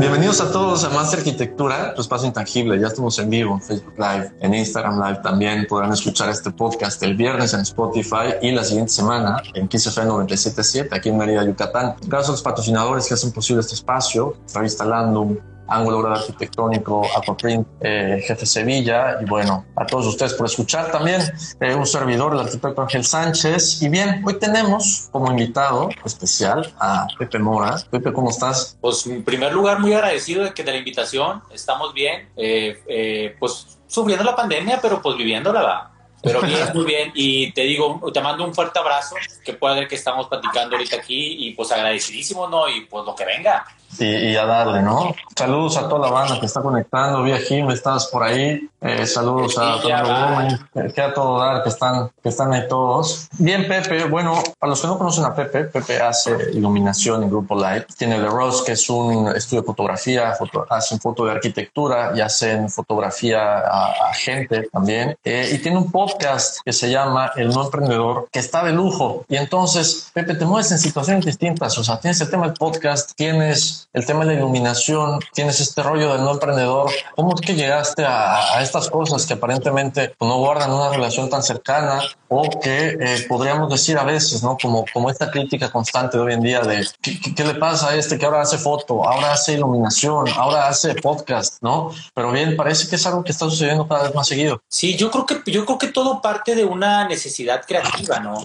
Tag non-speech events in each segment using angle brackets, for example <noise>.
Bienvenidos a todos a Más Arquitectura, tu espacio intangible. Ya estamos en vivo en Facebook Live, en Instagram Live también. Podrán escuchar este podcast el viernes en Spotify y la siguiente semana en XFM 977 aquí en Mérida, Yucatán. Gracias a los patrocinadores que hacen posible este espacio, Revista Landum, Ángulo Grado Arquitectónico, Aquaprint, eh, Jefe Sevilla, y bueno, a todos ustedes por escuchar también. Eh, un servidor, el arquitecto Ángel Sánchez. Y bien, hoy tenemos como invitado especial a Pepe Mora. Pepe, ¿cómo estás? Pues en primer lugar, muy agradecido de que de la invitación, estamos bien, eh, pues sufriendo la pandemia, pero pues viviéndola, va. Pero bien, <laughs> muy bien. Y te digo, te mando un fuerte abrazo, que puede ver que estamos platicando ahorita aquí y pues agradecidísimo, ¿no? Y pues lo que venga y, a darle, ¿no? Saludos a toda la banda que está conectando, vía Jim, estás por ahí. Eh, saludos a todo que a todo dar, que están, que están ahí todos. Bien, Pepe, bueno, para los que no conocen a Pepe, Pepe hace iluminación en Grupo Light. Tiene The Rose, que es un estudio de fotografía, foto, hacen foto de arquitectura y hacen fotografía a, gente también. Eh, y tiene un podcast que se llama El No Emprendedor, que está de lujo. Y entonces, Pepe, te mueves en situaciones distintas. O sea, tienes el tema del podcast, tienes el tema de la iluminación, tienes este rollo del no emprendedor. ¿Cómo es que llegaste a, estas cosas que aparentemente no guardan una relación tan cercana o que eh, podríamos decir a veces, ¿no? Como, como esta crítica constante de hoy en día de ¿qué, le pasa a este que ahora hace foto, ahora hace iluminación, ahora hace podcast, ¿no? Pero bien, parece que es algo que está sucediendo cada vez más seguido. Sí, yo creo que, yo creo que todo parte de una necesidad creativa, ¿no?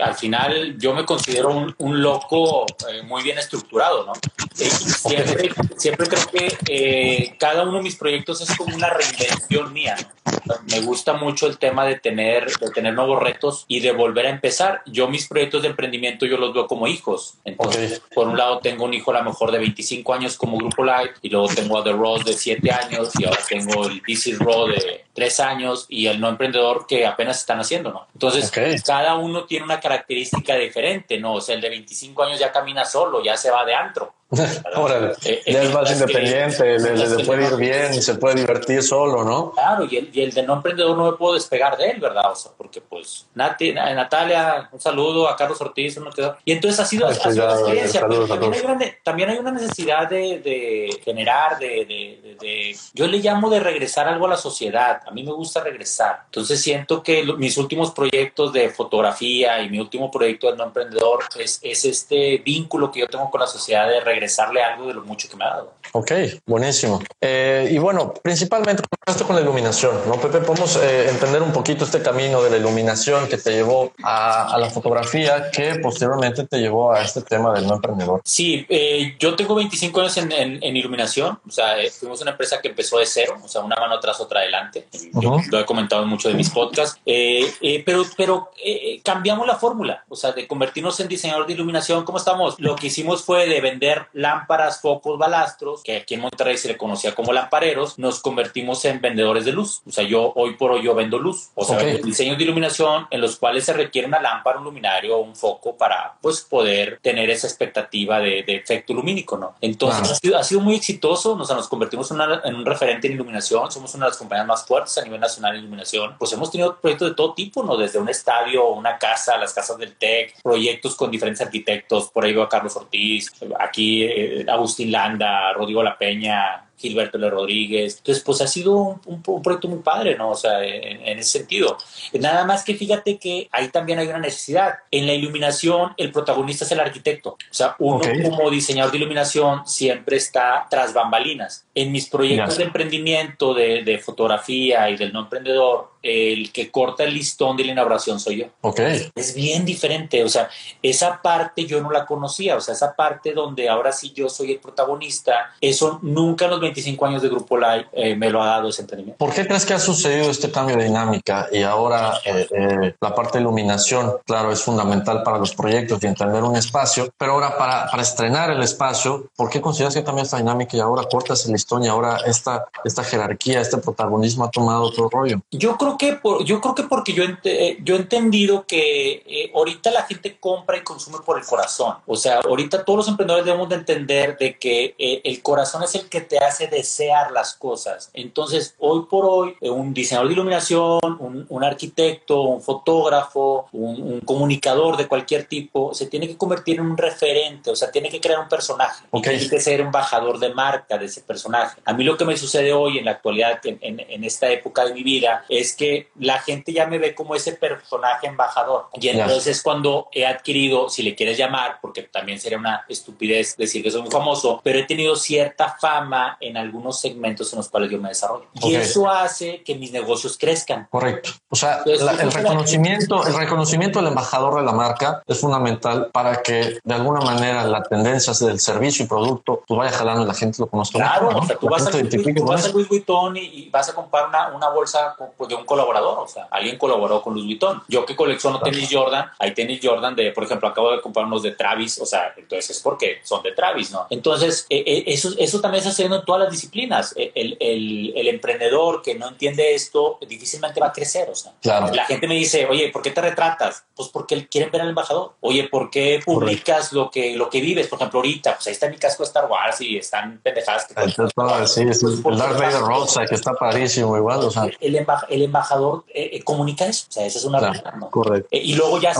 al final yo me considero un, un loco eh, muy bien estructurado, ¿no? Siempre, siempre creo que eh, cada uno de mis proyectos es como una reinvención mía. Me gusta mucho el tema de tener, de tener nuevos retos y de volver a empezar. Yo mis proyectos de emprendimiento yo los veo como hijos. Entonces, por un lado tengo un hijo a lo mejor de 25 años como Grupo Light y luego tengo a The Rose de 7 años y ahora tengo el This Raw de 3 años y el no emprendedor que apenas están haciendo, ¿no? Entonces, cada uno tiene una característica diferente, ¿no? O sea, el de 25 años ya camina solo, ya se va de antro. though. <laughs> Órale, eh, ya es más independiente, le, puede ir bien se puede divertir solo, ¿no? Claro, y el, y el, de no emprendedor no me puedo despegar de él, ¿verdad? O sea, porque pues Nati, Natalia, un saludo a Carlos Ortiz, uno quedó. Y entonces ha sido, ha sido una experiencia, pero también hay, una, también hay, una, necesidad de, de generar, de, de, de, yo le llamo de regresar algo a la sociedad, a mí me gusta regresar. Entonces siento que mis últimos proyectos de fotografía y mi último proyecto de no emprendedor es, es este vínculo que yo tengo con la sociedad de regresar regresarle algo de lo mucho que me ha dado. Ok, buenísimo. Eh, y bueno, principalmente con la iluminación, ¿no, Pepe? Podemos eh, entender un poquito este camino de la iluminación que te llevó a, la fotografía, que posteriormente te llevó a este tema del no emprendedor. Sí, eh, yo tengo 25 años en, en, iluminación, o sea, fuimos una empresa que empezó de cero, o sea, una mano atrás, otra adelante. lo he comentado en muchos de mis podcasts, pero, pero cambiamos la fórmula, o sea, de convertirnos en diseñador de iluminación, ¿cómo estamos? Lo que hicimos fue de vender lámparas, focos, balastros, que aquí en Monterrey se le conocía como lampareros, nos convertimos en vendedores de luz. O sea, yo hoy por hoy yo vendo luz. O sea, diseños de iluminación en los cuales se requiere una lámpara, un luminario o un foco para pues poder tener esa expectativa de, efecto lumínico, ¿no? Entonces ha, sido, muy exitoso, o sea, nos convertimos en, un referente en iluminación, somos una de las compañías más fuertes a nivel nacional en iluminación. Pues hemos tenido proyectos de todo tipo, ¿no? Desde un estadio, una casa, las casas del TEC, proyectos con diferentes arquitectos, por ahí veo a Carlos Ortiz, aquí eh, Agustín Landa, Rodrigo La Peña, Gilberto L. Rodríguez. Entonces, pues ha sido un, proyecto muy padre, ¿no? O sea, en, ese sentido. Nada más que fíjate que ahí también hay una necesidad. En la iluminación, el protagonista es el arquitecto. O sea, uno como diseñador de iluminación siempre está tras bambalinas. En mis proyectos de emprendimiento, de, de fotografía y del no emprendedor, el que corta el listón de la inauguración soy yo. Ok. Es bien diferente, o sea, esa parte yo no la conocía, o sea, esa parte donde ahora sí yo soy el protagonista, eso nunca en los 25 años de Grupo Live eh, me lo ha dado ese emprendimiento. ¿Por qué crees que ha sucedido este cambio de dinámica y ahora eh, eh, la parte de iluminación, claro, es fundamental para los proyectos y entender un espacio, pero ahora para, para estrenar el espacio, ¿por qué consideras que cambia esta dinámica y ahora cortas el listón y ahora esta, esta jerarquía, este protagonismo ha tomado otro rollo? Yo creo que por, yo creo que porque yo, eh, yo he entendido que eh, ahorita la gente compra y consume por el corazón. O sea, ahorita todos los emprendedores debemos de entender de que eh, el corazón es el que te hace desear las cosas. Entonces, hoy por hoy, un diseñador de iluminación, un, un arquitecto, un fotógrafo, un, comunicador de cualquier tipo, se tiene que convertir en un referente, o sea, tiene que crear un personaje. Tiene que ser embajador de marca de ese personaje. A mí lo que me sucede hoy en la actualidad, en, en, en esta época de mi vida, es que la gente ya me ve como ese personaje embajador. Y entonces es cuando he adquirido, si le quieres llamar, porque también sería una estupidez decir que soy muy famoso, pero he tenido cierta fama en algunos segmentos en los cuales yo me desarrollo. Y eso hace que mis negocios crezcan. Correcto. O sea, el, reconocimiento, el reconocimiento del embajador de la marca es fundamental para que de alguna manera la tendencia del servicio y producto pues vaya jalando y la gente lo conozca. Claro, o sea, tú, vas a, Louis, Vuitton y, vas a comprar una, una bolsa de un colaborador, o sea, alguien colaboró con Louis Vuitton. Yo que colecciono tenis Jordan, hay tenis Jordan de, por ejemplo, acabo de comprar unos de Travis, o sea, entonces es porque son de Travis, ¿no? Entonces, eh, eso, eso también está haciendo en todas las disciplinas. Eh, el, el, el, emprendedor que no entiende esto difícilmente va a crecer, o sea. Claro. La gente me dice, oye, ¿por qué te retratas? Pues porque quieren ver al embajador. Oye, ¿por qué publicas lo que, lo que vives? Por ejemplo, ahorita, pues ahí está mi casco de Star Wars y están pendejadas. Que Entonces, sí, es el Darth Vader Rosa, que está igual, o sea. El, el embajador eh, eh, comunica eso. O sea, esa es una claro, ¿no? Correcto. Eh, y luego ya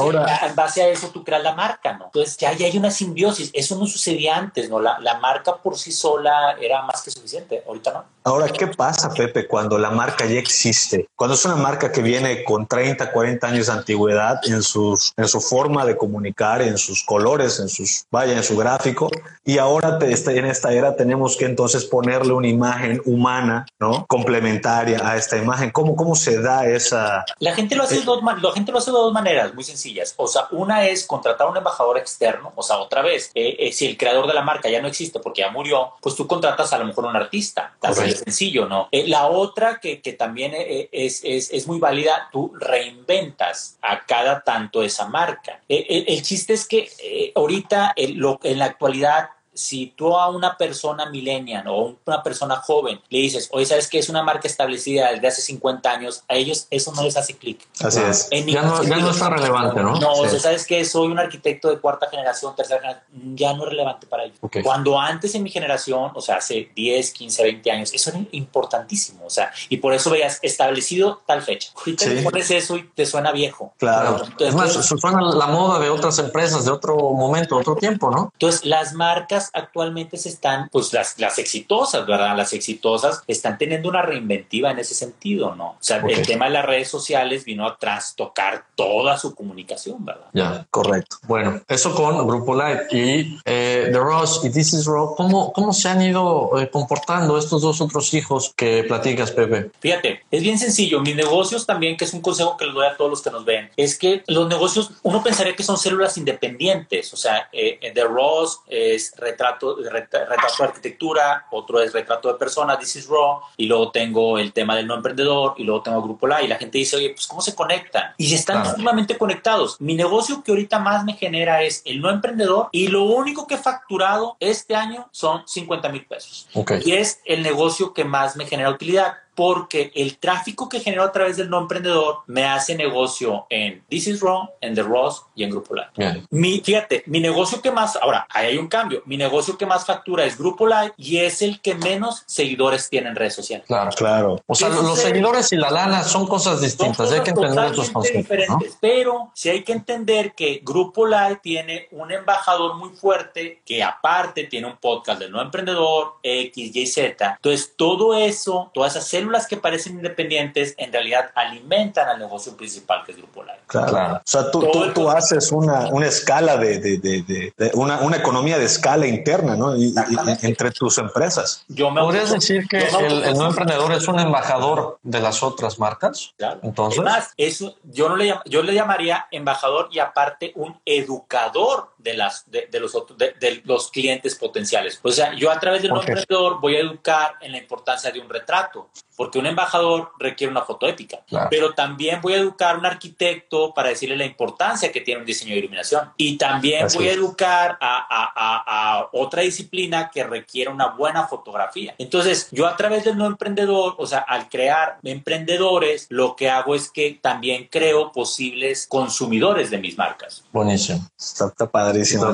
en base a eso tú creas la marca, ¿no? Entonces ya, hay una simbiosis. Eso no sucedía antes, ¿no? La, la marca por sí sola era más que suficiente. Ahorita no. Ahora, ¿qué pasa, Pepe, cuando la marca ya existe? Cuando es una marca que viene con 30, 40 años de antigüedad en, sus, en su forma de comunicar, en sus colores, en sus, vaya, en su gráfico, y ahora te, en esta era tenemos que entonces ponerle una imagen humana, ¿no? Complementaria a esta imagen. ¿Cómo, cómo se da esa...? La gente, lo hace de dos, la gente lo hace de dos maneras muy sencillas. O sea, una es contratar a un embajador externo, o sea, otra vez, eh, eh, si el creador de la marca ya no existe porque ya murió, pues tú contratas a lo mejor un artista. Así sencillo, ¿no? Eh, la otra que, que también es, es, es, muy válida, tú reinventas a cada tanto esa marca. el, el chiste es que ahorita, lo, en la actualidad, si tú a una persona millennial o una persona joven le dices, oye, ¿sabes que es una marca establecida desde hace 50 años? A ellos eso no les hace clic. Así es. Ya no, ya no, está relevante, ¿no? No, o sea, ¿sabes que Soy un arquitecto de cuarta generación, tercera generación, ya no es relevante para ellos. Cuando antes en mi generación, o sea, hace 10, 15, 20 años, eso era importantísimo, o sea, y por eso veías establecido tal fecha. Ahorita sí. pones eso y te suena viejo. Claro. Entonces, es más, suena la moda de otras empresas de otro momento, otro tiempo, ¿no? Entonces, las marcas actualmente se están, pues las, las exitosas, ¿verdad? Las exitosas están teniendo una reinventiva en ese sentido, ¿no? O sea, el tema de las redes sociales vino a trastocar toda su comunicación, ¿verdad? Ya, correcto. Bueno, eso con Grupo Light y eh, The Ross y This is Raw, ¿cómo, ¿cómo se han ido eh, comportando estos dos otros hijos que platicas, Pepe? Fíjate, es bien sencillo. Mis negocios también, que es un consejo que les doy a todos los que nos ven, es que los negocios, uno pensaría que son células independientes, o sea, eh, The Ross es retrato, retrato de arquitectura, otro es retrato de personas, This is Raw, y luego tengo el tema del no emprendedor, y luego tengo Grupo La, y la gente dice, oye, pues ¿cómo se conectan? Y están sumamente conectados. Mi negocio que ahorita más me genera es el no emprendedor, y lo único que he facturado este año son 50 mil pesos. Y es el negocio que más me genera utilidad porque el tráfico que genero a través del no emprendedor me hace negocio en This is Wrong, en The Ross y en Grupo Live. Mi, fíjate, mi negocio que más, ahora, ahí hay un cambio, mi negocio que más factura es Grupo Live y es el que menos seguidores tiene en redes sociales. Claro, claro. O sea, los seguidores y la lana son cosas distintas, hay que entender estos conceptos. Diferentes, Pero sí hay que entender que Grupo Live tiene un embajador muy fuerte que aparte tiene un podcast del no emprendedor, X, Y, Z. Entonces, todo eso, todas esas células que parecen independientes, en realidad alimentan al negocio principal que es Grupo Live. Claro. O sea, tú, tú, tú haces una, una escala de, de, de, de, una, una economía de escala interna, ¿no? Y, entre tus empresas. Yo me ¿Podrías decir que el, el, no emprendedor es un embajador de las otras marcas? Claro. Entonces. Además, eso, yo, no le, yo le llamaría embajador y aparte un educador de, las, de, los, de, los clientes potenciales. O sea, yo a través del no emprendedor voy a educar en la importancia de un retrato, porque un embajador requiere una foto épica, pero también voy a educar a un arquitecto para decirle la importancia que tiene un diseño de iluminación. Y también voy a educar a, a, a, otra disciplina que requiere una buena fotografía. Entonces, yo a través del no emprendedor, o sea, al crear emprendedores, lo que hago es que también creo posibles consumidores de mis marcas. Buenísimo. Está, padrísimo.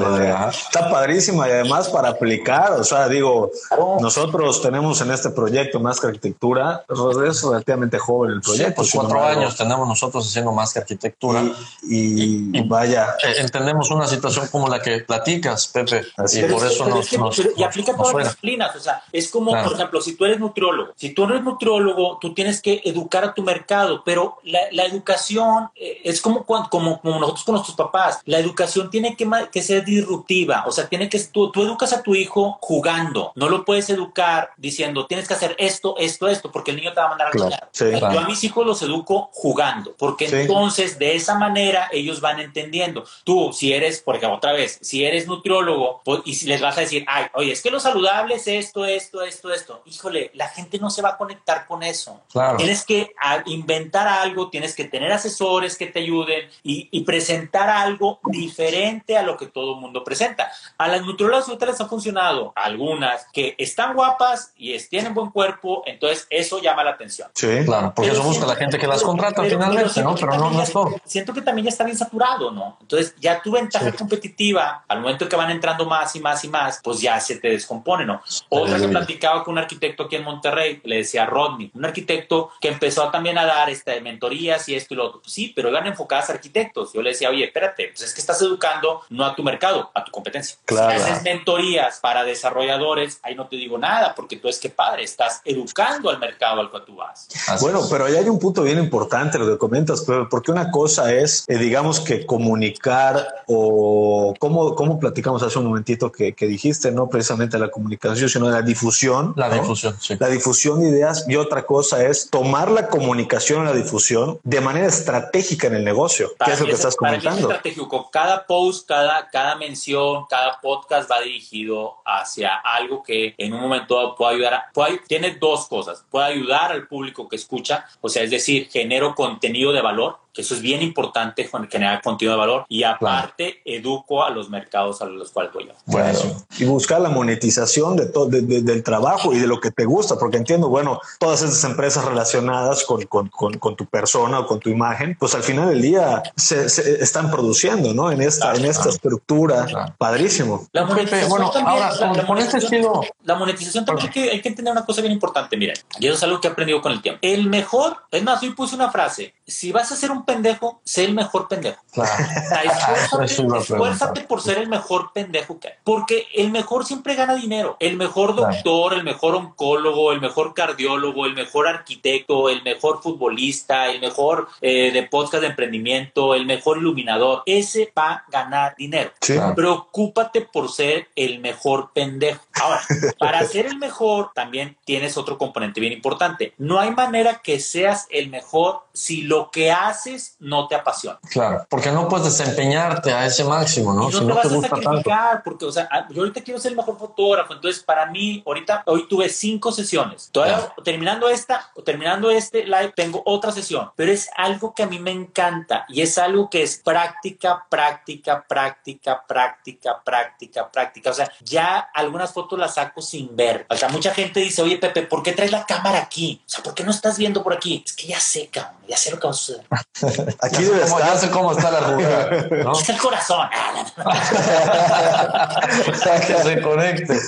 Está padrísimo y además para aplicar, o sea, digo, nosotros tenemos en este proyecto más que arquitectura, es relativamente joven el proyecto. pues cuatro años tenemos nosotros haciendo más que arquitectura y, vaya. Eh, entendemos una situación como la que platicas, Pepe, y por eso nos, Y aplica todas las disciplinas, o sea, es como, por ejemplo, si tú eres nutriólogo, si tú eres nutriólogo, tú tienes que educar a tu mercado, pero la, educación eh, es como, como, como nosotros con nuestros papás, la educación tiene que, que ser disruptiva, o sea, tiene que, tú, tú educas a tu hijo jugando, no lo puedes educar diciendo, tienes que hacer esto, esto, esto, porque el niño te va a mandar a claro, Yo a mis hijos los educo jugando, porque entonces de esa manera ellos van entendiendo. Tú, si eres, por ejemplo, otra vez, si eres nutriólogo pues, y si les vas a decir, ay, oye, es que lo saludable es esto, esto, esto, esto, híjole, la gente no se va a conectar con eso. Tienes que inventar algo, tienes que tener asesores que te ayuden y, y presentar algo diferente a lo que todo el mundo presenta. A las nutriólogas les ha funcionado, algunas que están guapas y tienen buen cuerpo, entonces eso llama la atención. Sí, claro, porque eso busca la gente que las contrata finalmente, ¿no? Pero no, no es todo. Siento que también ya está bien saturado, ¿no? Entonces ya tu ventaja competitiva, al momento que van entrando más y más y más, pues ya se te descompone, ¿no? Otra que platicaba con un arquitecto aquí en Monterrey, le decía Rodney, un arquitecto que empezó también a dar este, mentorías y esto y lo otro. Pues sí, pero eran enfocadas a arquitectos. Yo le decía, oye, espérate, pues es que estás educando no a tu mercado, a tu competencia. Claro. Si haces mentorías para desarrolladores, ahí no te digo nada, porque tú es que padre, estás educando al mercado al cual tú vas. bueno, pero ahí hay un punto bien importante lo que comentas, porque una cosa es, eh, digamos que comunicar o cómo, cómo platicamos hace un momentito que, que, dijiste, no precisamente la comunicación, sino la difusión. La difusión, sí. La difusión de ideas y otra cosa es tomar la comunicación y la difusión de manera estratégica en el negocio, ¿Qué es lo que estás comentando. estratégico. Cada post, cada, cada mención, cada podcast va dirigido hacia algo que en un momento puede ayudar. A, tiene dos cosas. Puede ayudar al público que escucha, o sea, es decir, genero contenido de valor que eso es bien importante generar contenido de valor y aparte educo a los mercados a los cuales voy yo. Bueno, y buscar la monetización de todo del trabajo y de lo que te gusta, porque entiendo, bueno, todas esas empresas relacionadas con, con, con, tu persona o con tu imagen, pues al final del día se, están produciendo, ¿no? En esta, en esta estructura, padrísimo. La monetización bueno, ahora, con, este estilo... La monetización también hay que, hay que entender una cosa bien importante, miren, y eso es algo que he aprendido con el tiempo. El mejor, es más, hoy puse una frase, si vas a ser un pendejo, sé el mejor pendejo. Claro. esfuérzate, por ser el mejor pendejo que hay. Porque el mejor siempre gana dinero. El mejor doctor, el mejor oncólogo, el mejor cardiólogo, el mejor arquitecto, el mejor futbolista, el mejor eh, de podcast de emprendimiento, el mejor iluminador. Ese va a ganar dinero. Preocúpate por ser el mejor pendejo. Ahora, para ser el mejor, también tienes otro componente bien importante. No hay manera que seas el mejor si lo que haces haces no te apasiona. Claro, porque no puedes desempeñarte a ese máximo, ¿no? Y no te vas a sacrificar, porque, o sea, yo ahorita quiero ser el mejor fotógrafo, entonces para mí, ahorita, hoy tuve cinco sesiones. Todavía terminando esta, terminando este live, tengo otra sesión, pero es algo que a mí me encanta y es algo que es práctica, práctica, práctica, práctica, práctica, práctica. O sea, ya algunas fotos las saco sin ver. O sea, mucha gente dice, oye, Pepe, ¿por qué traes la cámara aquí? O sea, ¿por qué no estás viendo por aquí? Es que ya sé, cabrón, ya sé lo que va a suceder. Aquí debe estar. Ya sé cómo está la arruga. ¿no? Es el corazón. <laughs> que se conecte.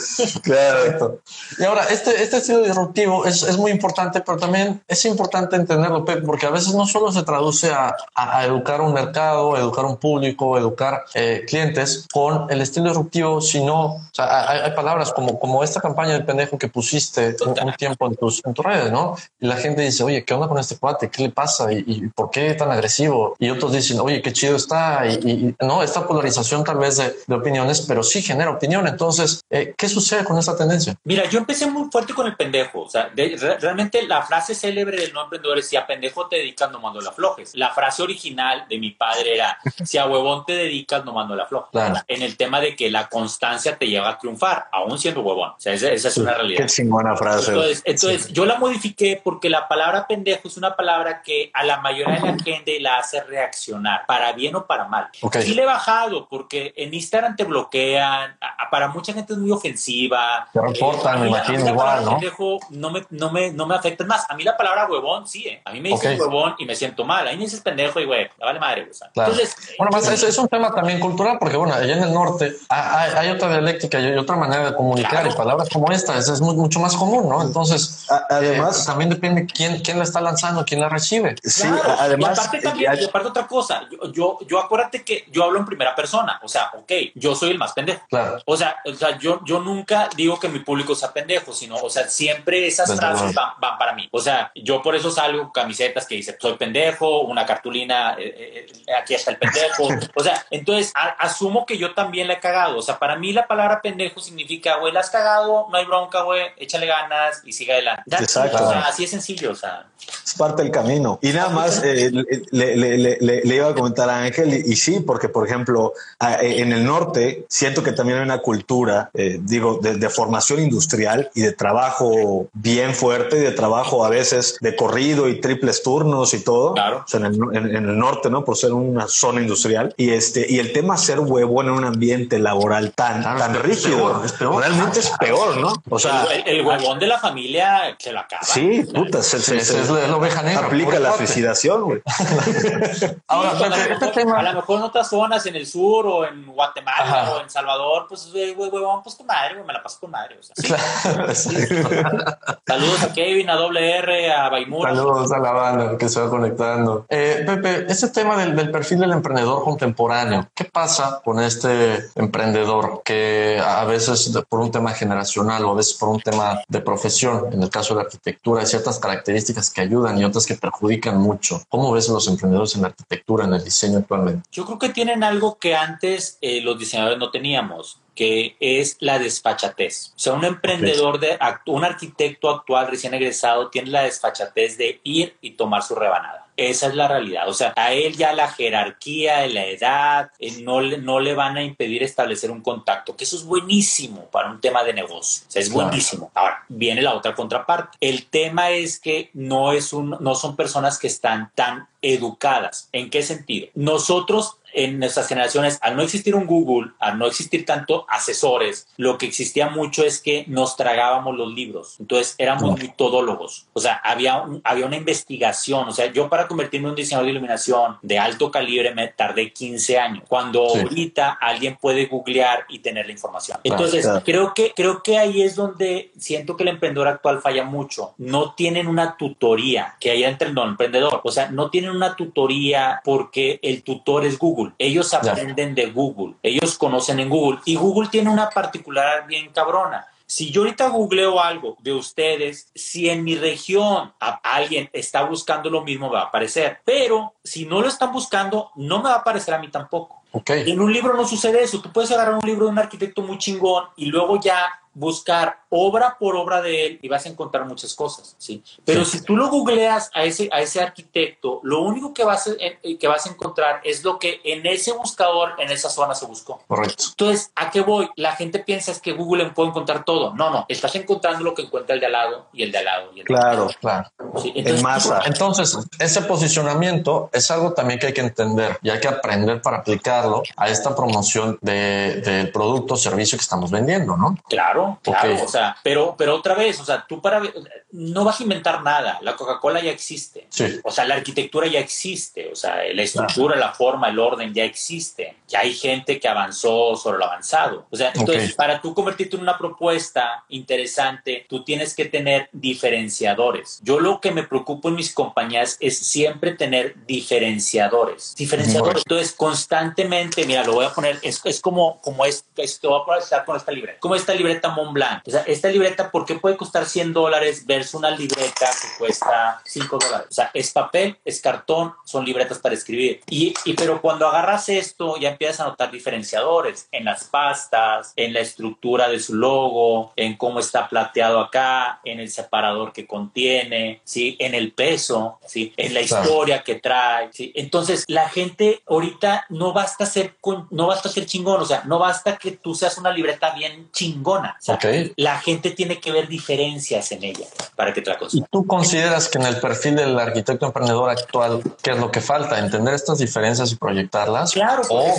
Claro. Y ahora, este, este estilo disruptivo es, es, muy importante, pero también es importante entenderlo, Pepe, porque a veces no solo se traduce a, a, educar un mercado, educar un público, educar eh, clientes con el estilo disruptivo, sino, o sea, hay, palabras como, como esta campaña del pendejo que pusiste un, tiempo en tus, en tus redes, ¿no? Y la gente dice, oye, ¿qué onda con este cuate? ¿Qué le pasa? ¿Y, por qué tan agresivo? Y otros dicen, oye, qué chido está. Y, no, esta polarización tal vez de, de, opiniones, pero sí genera opinión. Entonces, eh, ¿qué sucede con esa tendencia? Mira, yo empecé muy fuerte con el pendejo. O sea, realmente la frase célebre del no emprendedor es si a pendejo te dedicas, no mando la flojes. La frase original de mi padre era, si a huevón te dedicas, no mando la floja. En el tema de que la constancia te lleva a triunfar, aún siendo huevón. O sea, esa, es una realidad. Qué chingona frase. Entonces, yo la modifiqué porque la palabra pendejo es una palabra que a la mayoría de la gente <laughs> la hace reaccionar, para bien o para mal. Sí le he bajado porque en Instagram te bloquean, para mucha gente es muy ofensiva. Te reportan, me imagino igual, ¿no? Pendejo no me, no, me, no me afecta más. A mí la palabra huevón, sí, ¿eh? A mí me dices huevón y me siento mal. A mí me dices pendejo y güey, vale madre. Entonces, bueno, más, es, es, un tema también cultural porque, bueno, allá en el norte hay, hay otra dialéctica y otra manera de comunicar y palabras como esta es, es mucho más común, ¿no? Entonces, además, eh, también depende quién, quién la está lanzando, quién la recibe. Sí, además. Aparte también, y aparte otra cosa, yo, yo, yo, acuérdate que yo hablo en primera persona, o sea, ok, yo soy el más pendejo. Claro. O sea, o sea yo, yo nunca digo que mi público sea pendejo, sino, o sea, siempre esas frases van, van, para mí. O sea, yo por eso salgo camisetas que dice soy pendejo, una cartulina, eh, eh, aquí está el pendejo. <laughs> o sea, entonces asumo que yo también la he cagado. O sea, para mí la palabra pendejo significa, güey, la has cagado, no hay bronca, güey, échale ganas y siga adelante. Exacto. O sea, así es sencillo, o sea. Es parte del camino. Y nada más eh, le, le, le, iba a comentar a Ángel, y, sí, porque por ejemplo, eh, en el norte siento que también hay una cultura, eh, digo, de, formación industrial y de trabajo bien fuerte, de trabajo a veces de corrido y triples turnos y todo. Claro. O sea, en, el, en, el, norte, ¿no? Por ser una zona industrial. Y este, y el tema ser huevo en un ambiente laboral tan, tan rígido, realmente es peor, ¿no? O sea, el, huevón de la familia se lo acaba. Sí, puta, se, se, es la oveja negra. Aplica la suicidación, güey. <laughs> Ahora, este tema... a lo mejor en otras zonas, en el sur o en Guatemala o en Salvador, pues, güey, huevón, pues con madre, güey, me la paso con madre. O sea, claro, <laughs> Saludos a Kevin, a Doble R, a Baimura. Saludos a la banda que se va conectando. Eh, Pepe, este tema del, del perfil del emprendedor contemporáneo, ¿qué pasa con este emprendedor que a veces por un tema generacional o a veces por un tema de profesión, en el caso de la arquitectura, hay ciertas características que ayudan y otras que perjudican mucho. ¿Cómo ves los emprendedores en la arquitectura, en el diseño actualmente? Yo creo que tienen algo que antes eh, los diseñadores no teníamos que es la desfachatez. O sea, un emprendedor, de, un arquitecto actual recién egresado tiene la desfachatez de ir y tomar su rebanada. Esa es la realidad. O sea, a él ya la jerarquía, la edad, eh, no, le, no le van a impedir establecer un contacto, que eso es buenísimo para un tema de negocio. O sea, es buenísimo. Ahora, viene la otra contraparte. El tema es que no, es un, no son personas que están tan educadas. ¿En qué sentido? Nosotros en nuestras generaciones, al no existir un Google, al no existir tanto asesores, lo que existía mucho es que nos tragábamos los libros. Entonces éramos muy todólogos. O sea, había, había una investigación. O sea, yo para convertirme en un diseñador de iluminación de alto calibre me tardé 15 años. Cuando ahorita alguien puede googlear y tener la información. Entonces, creo que, creo que ahí es donde siento que el emprendedor actual falla mucho. No tienen una tutoría que haya entre el emprendedor. O sea, no tienen una tutoría porque el tutor es Google. Ellos aprenden de Google. Ellos conocen en Google. Y Google tiene una particular bien cabrona. Si yo ahorita googleo algo de ustedes, si en mi región alguien está buscando lo mismo, va a aparecer. Pero si no lo están buscando, no me va a aparecer a mí tampoco. En un libro no sucede eso. Tú puedes agarrar un libro de un arquitecto muy chingón y luego ya buscar obra por obra de él y vas a encontrar muchas cosas, ¿sí? Pero si tú lo googleas a ese, a ese arquitecto, lo único que vas, a, eh, que vas a encontrar es lo que en ese buscador, en esa zona se buscó. Correcto. Entonces, ¿a qué voy? La gente piensa es que Google puede encontrar todo. No, no, estás encontrando lo que encuentra el de al lado y el de al lado. Y el claro, claro. entonces, masa. entonces, ese posicionamiento es algo también que hay que entender y hay que aprender para aplicarlo a esta promoción del de, producto o servicio que estamos vendiendo, ¿no? Claro, claro. O sea, pero, pero otra vez, o sea, tú para no vas a inventar nada. La Coca-Cola ya existe. Sí. O sea, la arquitectura ya existe. O sea, la estructura, la forma, el orden ya existe. Ya hay gente que avanzó sobre lo avanzado. O sea, entonces, para tú convertirte en una propuesta interesante, tú tienes que tener diferenciadores. Yo lo que me preocupo en mis compañías es siempre tener diferenciadores. Diferenciadores. Entonces, constantemente, mira, lo voy a poner, es, es como, como es, esto, voy a estar con esta libreta. Como esta libreta Montblanc. O sea, esta libreta, ¿por qué puede costar 100 dólares versus una libreta que cuesta 5 dólares? O sea, es papel, es cartón, son libretas para escribir. Y, y pero cuando agarras esto, ya empiezas a notar diferenciadores en las pastas, en la estructura de su logo, en cómo está plateado acá, en el separador que contiene, ¿sí? en el peso, ¿sí? en la historia que trae. ¿sí? Entonces, la gente ahorita no basta ser, no basta ser chingón, o sea, no basta que tú seas una libreta bien chingona. O sea, La gente tiene que ver diferencias en ella para que te la ¿Y tú consideras que en el perfil del arquitecto emprendedor actual, qué es lo que falta? ¿Entender estas diferencias y proyectarlas? Claro, o,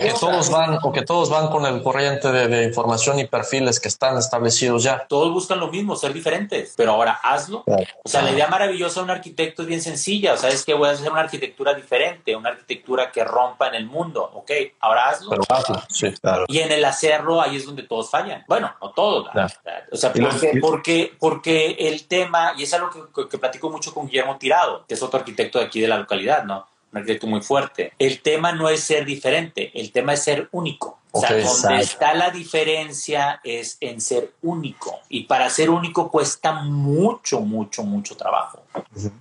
que todos van, o que todos van con el corriente de, de información y perfiles que están establecidos ya. Todos buscan lo mismo, ser diferentes, pero ahora hazlo. O sea, la idea maravillosa de un arquitecto es bien sencilla. O sea, es que voy a hacer una arquitectura diferente, una arquitectura que rompa en el mundo. Ok, ahora hazlo. Pero hazlo, sí, claro. Y en el hacerlo, ahí es donde todos fallan. Bueno, no todos. O sea, porque, porque, porque, el tema, y es algo que, que platico mucho con Guillermo Tirado, que es otro arquitecto de aquí de la localidad, ¿no? un arquitecto muy fuerte. El tema no es ser diferente, el tema es ser único. O sea, donde está la diferencia es en ser único. Y para ser único cuesta mucho, mucho, mucho trabajo.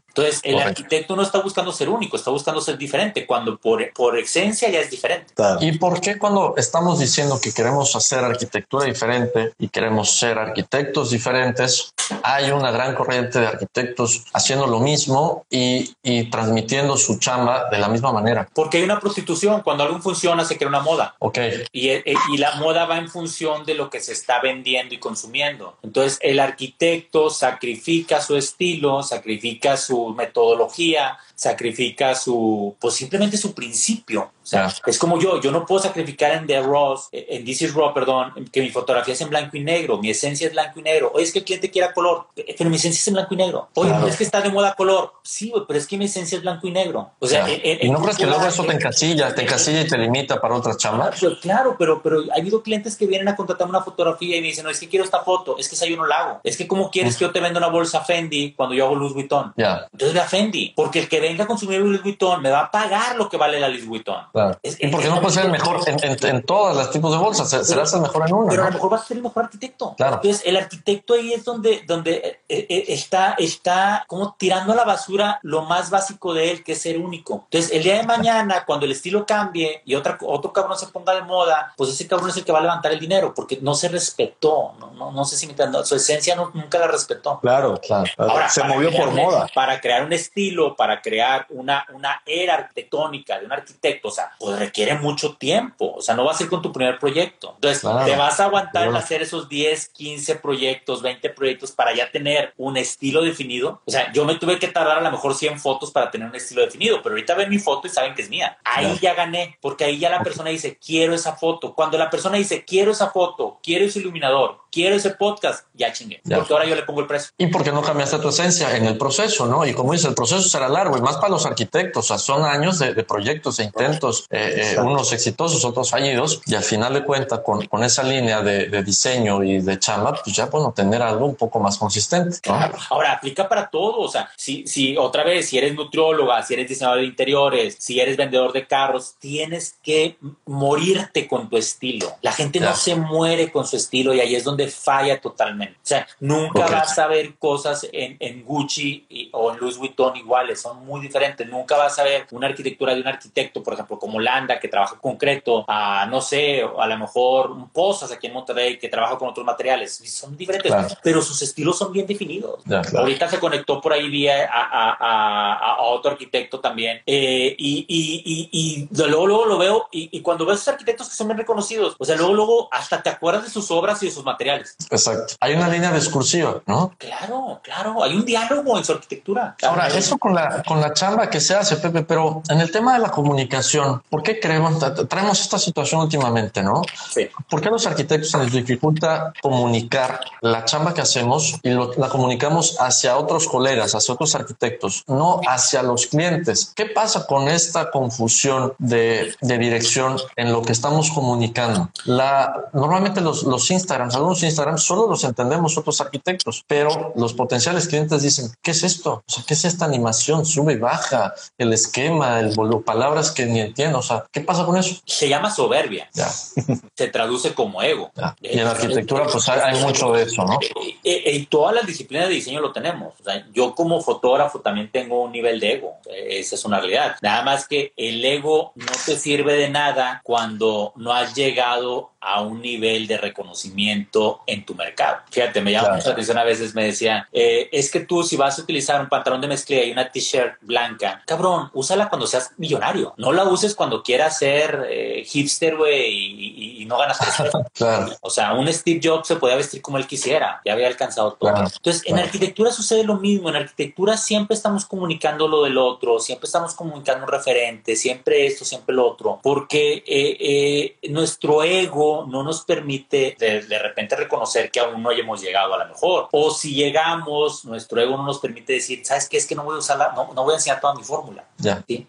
Entonces, el arquitecto no está buscando ser único, está buscando ser diferente, cuando por, por esencia ya es diferente. ¿Y por qué cuando estamos diciendo que queremos hacer arquitectura diferente y queremos ser arquitectos diferentes, hay una gran corriente de arquitectos haciendo lo mismo y, y transmitiendo su chamba de la misma manera? Porque hay una prostitución, cuando algo funciona se crea una moda. Ok. Y, eh, y la moda va en función de lo que se está vendiendo y consumiendo. Entonces, el arquitecto sacrifica su estilo, sacrifica su metodología, sacrifica su, pues simplemente su principio. O sea, es como yo, yo no puedo sacrificar en The Ross, en This is Raw, perdón, que mi fotografía es en blanco y negro, mi esencia es blanco y negro. Oye, es que el cliente quiera color, pero mi esencia es en blanco y negro. Oye, es que está de moda color. Sí, pero es que mi esencia es blanco y negro. O sea, ¿y no crees que luego eso te encasilla, te encasilla y te limita para otras chambas? Claro, pero, pero ha habido clientes que vienen a contratar una fotografía y me dicen, no, es que quiero esta foto, es que esa yo no la hago. Es que, ¿cómo quieres que yo te venda una bolsa Fendi cuando yo hago Louis Vuitton? Ya. Entonces ve a Fendi, porque el que venga a consumir Louis Vuitton me va a pagar lo que vale la Louis Vuitton. Claro. ¿Y porque no puede ser el mejor en, en, todos los tipos de bolsas? Serás el mejor en una. Pero a lo mejor vas a ser el mejor arquitecto. Claro. Entonces, el arquitecto ahí es donde, donde eh, eh, está, está como tirando a la basura lo más básico de él, que es ser único. Entonces, el día de mañana, cuando el estilo cambie y otra, otro cabrón se ponga de moda, pues ese cabrón es el que va a levantar el dinero, porque no se respetó. No, no, no sé si me su esencia nunca la respetó. Claro, claro. Ahora, se movió por moda. Para crear un estilo, para crear una, una era arquitectónica de un arquitecto, o sea, pues requiere mucho tiempo, o sea, no va a ser con tu primer proyecto. Entonces, te vas a aguantar en hacer esos 10, 15 proyectos, 20 proyectos para ya tener un estilo definido. O sea, yo me tuve que tardar a lo mejor 100 fotos para tener un estilo definido, pero ahorita ven mi foto y saben que es mía. Ahí ya gané, porque ahí ya la persona dice, quiero esa foto. Cuando la persona dice, quiero esa foto, quiero ese iluminador, quiero ese podcast, ya chingué, porque ahora yo le pongo el precio. Y porque no cambiaste tu esencia en el proceso, ¿no? Y como dice, el proceso será largo y más para los arquitectos, o sea, son años de, proyectos e intentos, eh, eh, unos exitosos, otros fallidos, y al final de cuentas, con, con esa línea de, de, diseño y de chamba, pues ya, bueno, tener algo un poco más consistente. Ahora, aplica para todo, o sea, si, si otra vez, si eres nutrióloga, si eres diseñador de interiores, si eres vendedor de carros, tienes que morirte con tu estilo. La gente no se muere con su estilo y ahí es donde falla totalmente. O sea, nunca vas a ver cosas en, en Gucci o en Louis Vuitton iguales, son muy diferentes. Nunca vas a ver una arquitectura de un arquitecto, por ejemplo, como Landa, que trabaja concreto, a no sé, a lo mejor un Pozas aquí en Monterrey, que trabaja con otros materiales. Son diferentes, pero sus estilos son bien definidos. Ahorita se conectó por ahí vía a, otro arquitecto también. Eh, y, y, y, luego, luego lo veo, y, cuando ves esos arquitectos que son bien reconocidos, o sea, luego, luego hasta te acuerdas de sus obras y de sus materiales. Exacto. Hay una línea discursiva, ¿no? Claro, claro. Hay un diálogo en su arquitectura. Ahora, eso con la, con la chamba que se hace, Pepe, pero en el tema de la comunicación, ¿por qué creemos, traemos esta situación últimamente, ¿no? Sí. ¿Por qué a los arquitectos se les dificulta comunicar la chamba que hacemos y la comunicamos hacia otros colegas, hacia otros arquitectos, no hacia los clientes? ¿Qué pasa con esta confusión de, de dirección en lo que estamos comunicando? La, normalmente los, los Instagrams, algunos Instagrams solo los entendemos otros arquitectos, pero los potenciales clientes dicen, ¿qué es esto? O sea, ¿qué es esta animación? Sube y baja, el esquema, el palabras que ni entiendo. O sea, ¿qué pasa con eso? Se llama soberbia. <laughs> Se traduce como ego. Y en la arquitectura, pues hay, mucho de eso, ¿no? En todas las disciplinas de diseño lo tenemos. O sea, yo como fotógrafo también tengo un nivel de ego. Esa es una realidad. Nada más que el ego no te sirve de nada cuando no has llegado a un nivel de reconocimiento en tu mercado. Fíjate, me llama mucha atención a veces, me decía, eh, es que tú si vas a utilizar un pantalón de mezclilla y una t-shirt blanca, cabrón, úsala cuando seas millonario. No la uses cuando quieras ser eh, hipster, güey, y, no ganas <laughs> claro. O sea, un Steve Jobs se podía vestir como él quisiera, ya había alcanzado todo. Entonces, en arquitectura sucede lo mismo. En arquitectura siempre estamos comunicando lo del otro, siempre estamos comunicando un referente, siempre esto, siempre lo otro, porque eh, nuestro ego no nos permite de, repente reconocer que aún no hayamos llegado a la mejor. O si llegamos, nuestro ego no nos permite decir, ¿sabes qué? Es que no voy a usarla, no, no voy a enseñar toda mi fórmula.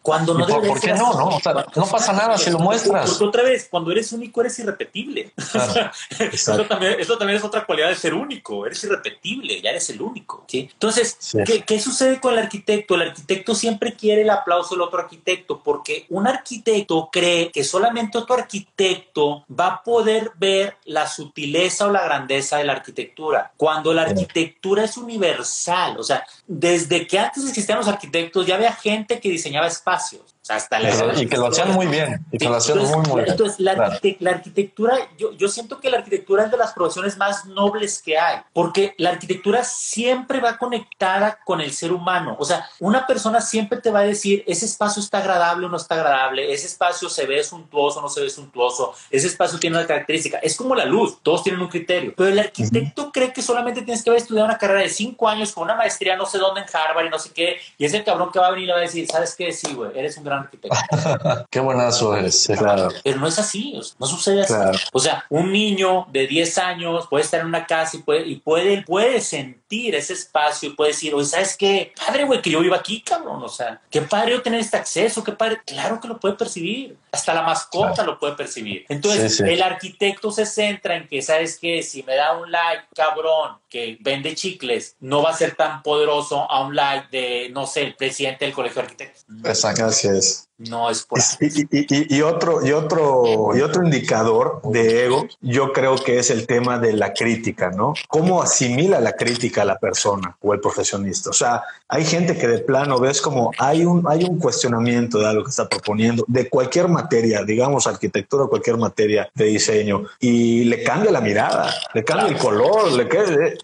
Cuando no por, ¿por qué no? No, no pasa nada si lo muestras. Porque otra vez, cuando eres único eres irrepetible. <laughs> eso, también, eso, también, es otra cualidad de ser único. Eres irrepetible, ya eres el único. ¿sí? Entonces, ¿qué, ¿qué sucede con el arquitecto? El arquitecto siempre quiere el aplauso del otro arquitecto porque un arquitecto cree que solamente otro arquitecto va a poder ver la sutileza o la grandeza de la arquitectura. Cuando la arquitectura es universal, o sea, desde que antes existían los arquitectos ya había gente que diseñaba espacios hasta y que lo hacían muy bien. Y que lo hacían muy, muy bien. Entonces, la, arquitectura, yo, yo siento que la arquitectura es de las profesiones más nobles que hay, porque la arquitectura siempre va conectada con el ser humano. O sea, una persona siempre te va a decir, ese espacio está agradable o no está agradable, ese espacio se ve suntuoso o no se ve suntuoso, ese espacio tiene una característica. Es como la luz, todos tienen un criterio. Pero el arquitecto cree que solamente tienes que haber estudiado una carrera de cinco años con una maestría no sé dónde en Harvard y no sé qué, y es el cabrón que va a venir y va a decir, ¿sabes qué? Sí, güey, eres un gran arquitecto. <laughs> Qué buenazo eres, claro. Pero no es así, no sucede así. O sea, un niño de 10 años puede estar en una casa y puede, y puede, puede sentir ese espacio y puede decir, oye, ¿sabes qué? Padre, güey, que yo viva aquí, cabrón. O sea, qué padre tener este acceso, qué padre. Claro que lo puede percibir. Hasta la mascota lo puede percibir. Entonces, el arquitecto se centra en que, ¿sabes qué? Si me da un like, cabrón, que vende chicles, no va a ser tan poderoso a un like de, no sé, el presidente del colegio de arquitectos. Exacto, así es. No es por y, y, otro, y, otro, y otro indicador de ego, yo creo que es el tema de la crítica, ¿no? ¿Cómo asimila la crítica la persona o el profesionista? O sea, hay gente que de plano ves como hay un, hay un cuestionamiento de algo que está proponiendo, de cualquier materia, digamos arquitectura, cualquier materia de diseño, y le cambia la mirada, le cambia el color, le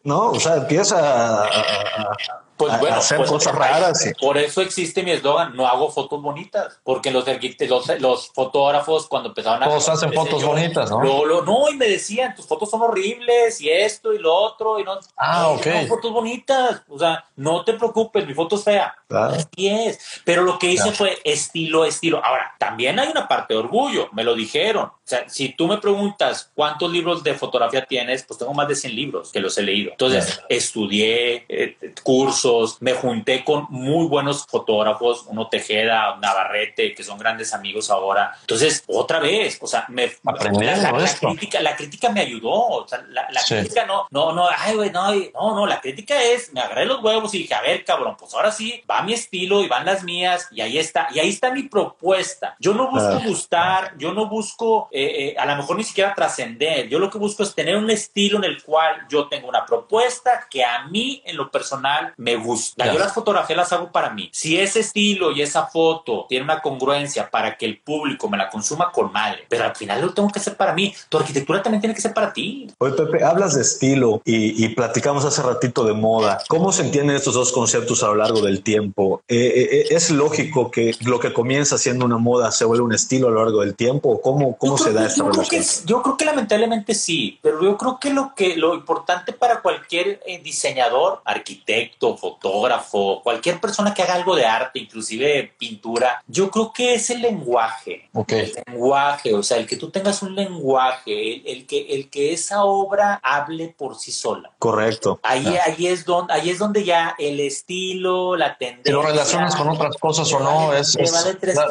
¿no? O sea, empieza a pues bueno, hacer pues, cosas raras. Por eso existe mi eslogan, no hago fotos bonitas, porque los, los, los fotógrafos cuando empezaban a... Todos hacen fotos bonitas, ¿no? no, y me decían, tus fotos son horribles, y esto, y lo otro, y no... Ah, ok. No, fotos bonitas, o sea, no te preocupes, mi foto es fea. Claro. Así es. Pero lo que hice fue estilo, estilo. Ahora, también hay una parte de orgullo, me lo dijeron. O sea, si tú me preguntas cuántos libros de fotografía tienes, pues tengo más de 100 libros que los he leído. Entonces, estudié eh, cursos me junté con muy buenos fotógrafos, uno Tejeda, Navarrete, que son grandes amigos ahora. Entonces, otra vez, o sea, me la, crítica, la crítica me ayudó, la, crítica no, no, no, ay, güey, no, no, no, la crítica es, me agarré los huevos y dije, a ver, cabrón, pues ahora sí, va mi estilo y van las mías y ahí está, y ahí está mi propuesta. Yo no busco gustar, yo no busco eh, eh, a lo mejor ni siquiera trascender. Yo lo que busco es tener un estilo en el cual yo tengo una propuesta que a mí en lo personal me gusta. Yo las fotografías las hago para mí. Si ese estilo y esa foto tiene una congruencia para que el público me la consuma con madre, pero al final lo tengo que hacer para mí. Tu arquitectura también tiene que ser para ti. Oye, Pepe, hablas de estilo y, platicamos hace ratito de moda. ¿Cómo se entienden estos dos conceptos a lo largo del tiempo? Eh, eh, eh, ¿Es lógico que lo que comienza siendo una moda se vuelve un estilo a lo largo del tiempo? ¿Cómo, cómo se da esta relación? yo creo que lamentablemente sí, pero yo creo que lo, que, lo importante para cualquier diseñador, arquitecto, fotógrafo, cualquier persona que haga algo de arte, inclusive pintura, yo creo que es el lenguaje. El lenguaje, o sea, el que tú tengas un lenguaje, el, que, el que esa obra hable por sí sola. Correcto. Ahí, ahí, es, donde, ahí es donde ya el estilo, la tendencia... Si lo relacionas con otras cosas o no, es...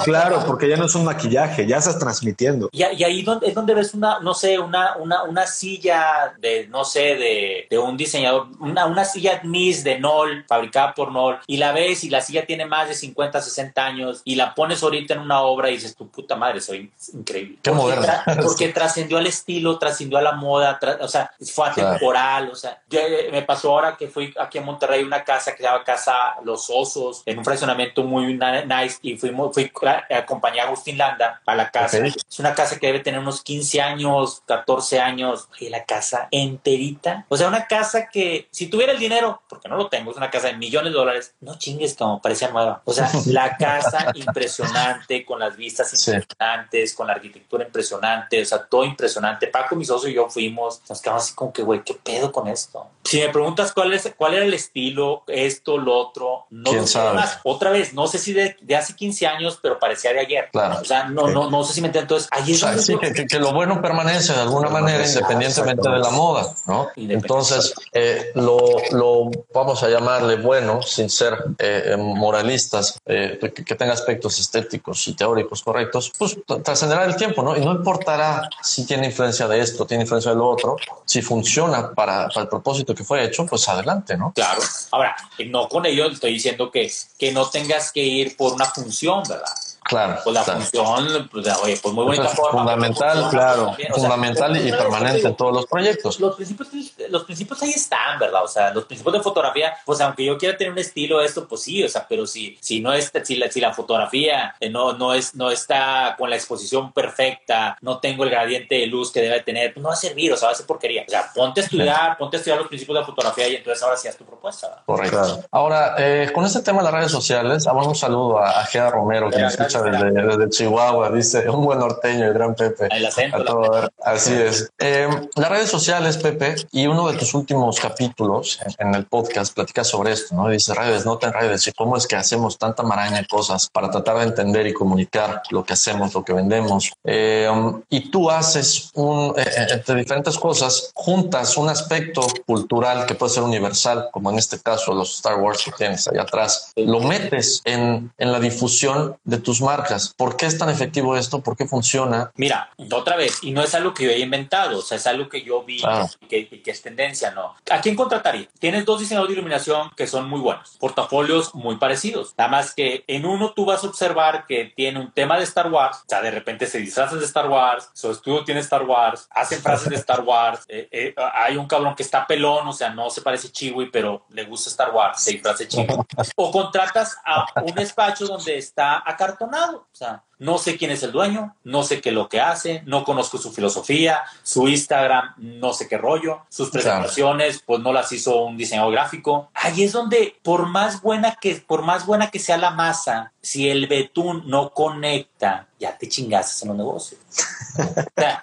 claro, porque ya no es un maquillaje, ya estás transmitiendo. Y, y ahí donde, es donde ves una, no sé, una, una, una silla de, no sé, de, de un diseñador, una, una silla Miss de Nol, fabricada por Nol, y la ves y la silla tiene más de 50, 60 años, y la pones ahorita en una obra y dices, tu puta madre, soy increíble. Qué porque, <laughs> porque trascendió al estilo, trascendió a la moda, o sea, fue atemporal, o sea, eh, me pasó ahora que fui aquí a Monterrey una casa que se llama Casa Los Osos, en un fraccionamiento muy nice, y fuimos, fui a acompañar a Agustín Landa a la casa. Es una casa que debe tener unos 15 años, 14 años, y la casa enterita. O sea, una casa que si tuviera el dinero, porque no lo tengo, es una casa de millones de dólares, no chingues como parecía nueva. O sea, <laughs> la casa impresionante, con las vistas impresionantes, con la arquitectura impresionante, o sea, todo impresionante. Paco, mi socio y yo fuimos, nos quedamos así como que, güey, ¿qué pedo con esto? Si me preguntas cuál, es, cuál era el estilo, esto, lo otro, no lo sé más. Otra vez, no sé si de, hace 15 años, pero parecía de ayer. Claro. O sea, no, no, no sé si me entiendo. Entonces, ahí es sí, que, lo bueno permanece de alguna manera independientemente de la moda, ¿no? Entonces, eh, lo, lo, vamos a llamarle bueno, sin ser eh, moralistas, eh, que, tenga aspectos estéticos y teóricos correctos, pues trascenderá el tiempo, ¿no? Y no importará si tiene influencia de esto, tiene influencia de lo otro, si funciona para, para el propósito que fue hecho, pues adelante, ¿no? Claro. Ahora, no con ello estoy diciendo que, que no tengas que ir por una función, ¿verdad? Claro. Pues la función, pues, oye, pues muy bonita forma. Fundamental, claro. fundamental y permanente en todos los proyectos. Los principios, los principios ahí están, ¿verdad? O sea, los principios de fotografía, pues aunque yo quiera tener un estilo esto, pues sí, o sea, pero si, si no es, si la, si la fotografía eh, no, no es, no está con la exposición perfecta, no tengo el gradiente de luz que debe tener, pues no va a servir, o sea, va a ser porquería. O sea, ponte a estudiar, ponte a estudiar los principios de la fotografía y entonces ahora sí haz tu propuesta. Correcto. Ahora, eh, con este tema de las redes sociales, damos un saludo a, a Gea Romero, que nos escucha desde, Chihuahua, dice un buen norteño, el gran Pepe. El acento. así es. Eh, las redes sociales, Pepe, y uno de tus últimos capítulos en, el podcast platica sobre esto, ¿no? Dice redes, no te redes, y cómo es que hacemos tanta maraña de cosas para tratar de entender y comunicar lo que hacemos, lo que vendemos. Eh, y tú haces un, eh, entre diferentes cosas, juntas un aspecto cultural que puede ser universal, como en este caso los Star Wars que tienes allá atrás, lo metes en, en la difusión de tus marcas. ¿Por qué es tan efectivo esto? ¿Por qué funciona? Mira, otra vez, y no es algo que yo haya inventado, o sea, es algo que yo vi y, que, es tendencia, ¿no? ¿A quién contrataría? Tienes dos diseñadores de iluminación que son muy buenos, portafolios muy parecidos, nada más que en uno tú vas a observar que tiene un tema de Star Wars, o sea, de repente se disfrazan de Star Wars, su estudio tiene Star Wars, hacen frases de Star Wars, eh, eh, hay un cabrón que está pelón, o sea, no se parece Chiwi, pero le gusta Star Wars, se disfraza Chiwi. O contratas a un despacho donde está acartonado, o sea, no sé quién es el dueño, no sé qué es lo que hace, no conozco su filosofía, su Instagram, no sé qué rollo, sus presentaciones, pues no las hizo un diseñador gráfico. Ahí es donde, por más buena que, por más buena que sea la masa, si el betún no conecta, ya te chingaste en un negocio.